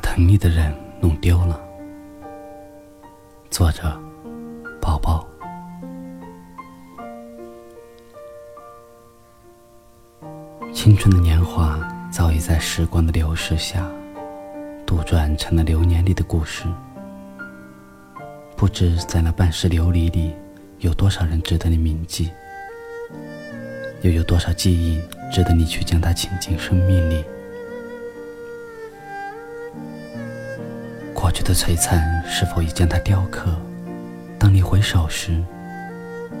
疼你的人弄丢了。作者：宝宝。青春的年华早已在时光的流逝下，杜撰成了流年里的故事。不知在那半世流离里，有多少人值得你铭记，又有多少记忆值得你去将它请进生命里。过去的璀璨是否已将它雕刻？当你回首时，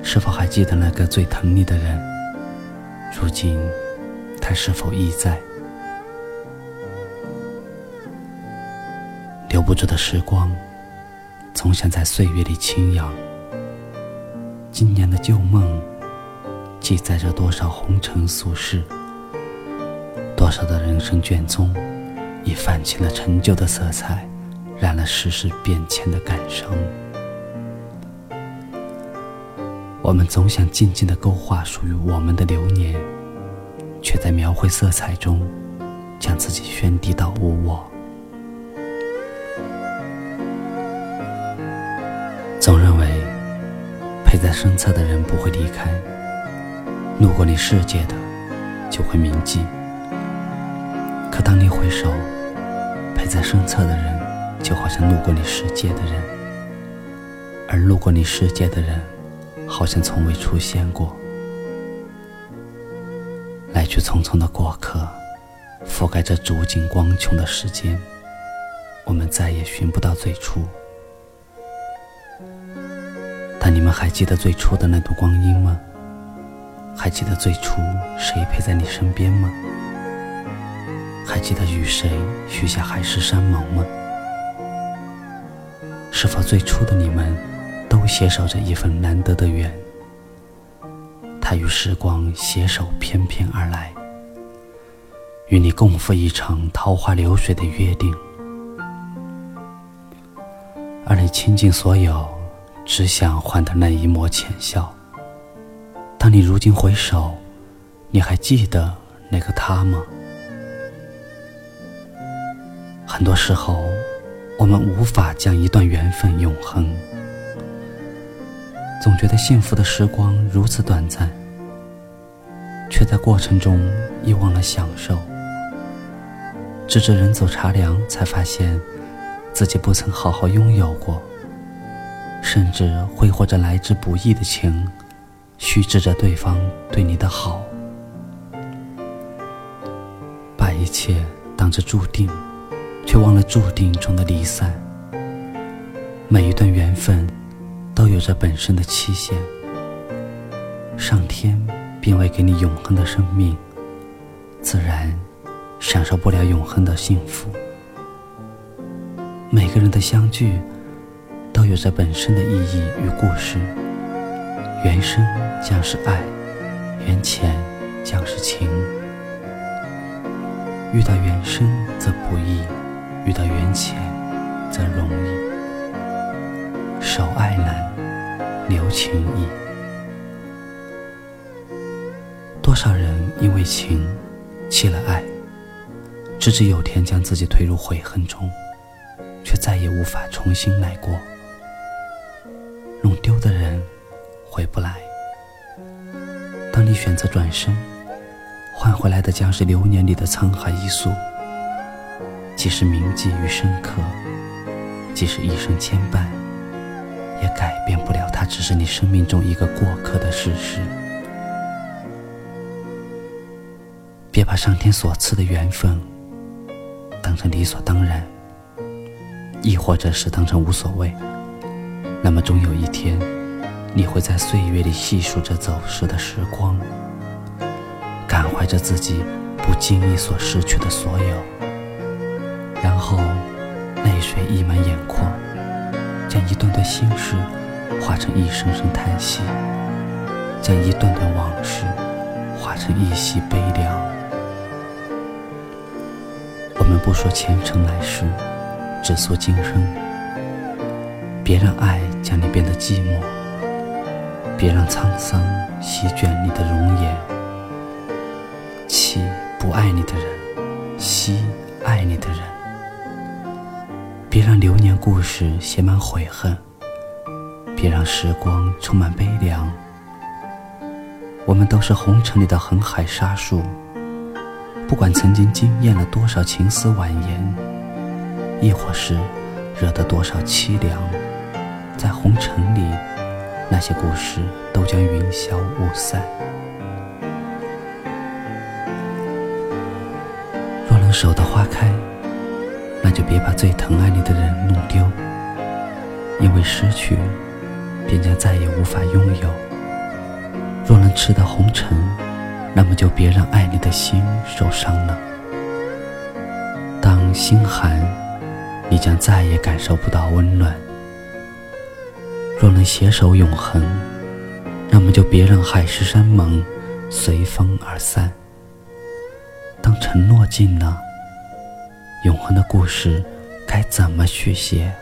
是否还记得那个最疼你的人？如今，他是否亦在？留不住的时光，总想在岁月里轻扬。今年的旧梦，记载着多少红尘俗世？多少的人生卷宗，已泛起了陈旧的色彩。染了世事变迁的感伤，我们总想静静的勾画属于我们的流年，却在描绘色彩中，将自己宣递到无我。总认为陪在身侧的人不会离开，路过你世界的就会铭记。可当你回首，陪在身侧的人。就好像路过你世界的人，而路过你世界的人，好像从未出现过。来去匆匆的过客，覆盖着逐尽光穹的时间，我们再也寻不到最初。但你们还记得最初的那段光阴吗？还记得最初谁陪在你身边吗？还记得与谁许下海誓山盟吗？是否最初的你们，都携手着一份难得的缘？他与时光携手翩翩而来，与你共赴一场桃花流水的约定。而你倾尽所有，只想换得那一抹浅笑。当你如今回首，你还记得那个他吗？很多时候。我们无法将一段缘分永恒，总觉得幸福的时光如此短暂，却在过程中遗忘了享受。直至人走茶凉，才发现自己不曾好好拥有过，甚至挥霍着来之不易的情，虚掷着对方对你的好，把一切当作注定。却忘了注定中的离散。每一段缘分，都有着本身的期限。上天并未给你永恒的生命，自然享受不了永恒的幸福。每个人的相聚，都有着本身的意义与故事。缘生将是爱，缘浅将是情。遇到缘深则不易。遇到缘浅，则容易；守爱难，留情易。多少人因为情弃了爱，直至有天将自己推入悔恨中，却再也无法重新来过。弄丢的人回不来。当你选择转身，换回来的将是流年里的沧海一粟。即使铭记于深刻，即使一生牵绊，也改变不了他只是你生命中一个过客的事实。别把上天所赐的缘分当成理所当然，亦或者是当成无所谓。那么终有一天，你会在岁月里细数着走失的时光，感怀着自己不经意所失去的所有。然后，泪水溢满眼眶，将一段段心事化成一声声叹息，将一段段往事化成一袭悲凉。我们不说前尘来世，只说今生。别让爱将你变得寂寞，别让沧桑席卷你的容颜。弃不爱你的人，惜爱你的人。别让流年故事写满悔恨，别让时光充满悲凉。我们都是红尘里的横海沙数，不管曾经惊艳了多少情丝婉言，亦或是惹得多少凄凉，在红尘里，那些故事都将云消雾散。若能守得花开，别把最疼爱你的人弄丢，因为失去，便将再也无法拥有。若能吃到红尘，那么就别让爱你的心受伤了。当心寒，你将再也感受不到温暖。若能携手永恒，那么就别让海誓山盟随风而散。当承诺尽了，永恒的故事该怎么续写？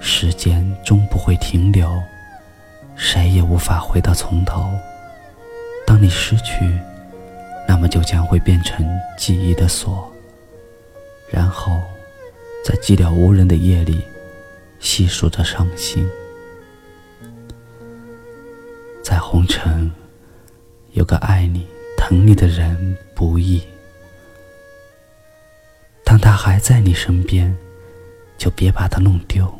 时间终不会停留。谁也无法回到从头。当你失去，那么就将会变成记忆的锁。然后，在寂寥无人的夜里，细数着伤心。在红尘，有个爱你、疼你的人不易。当他还在你身边，就别把他弄丢。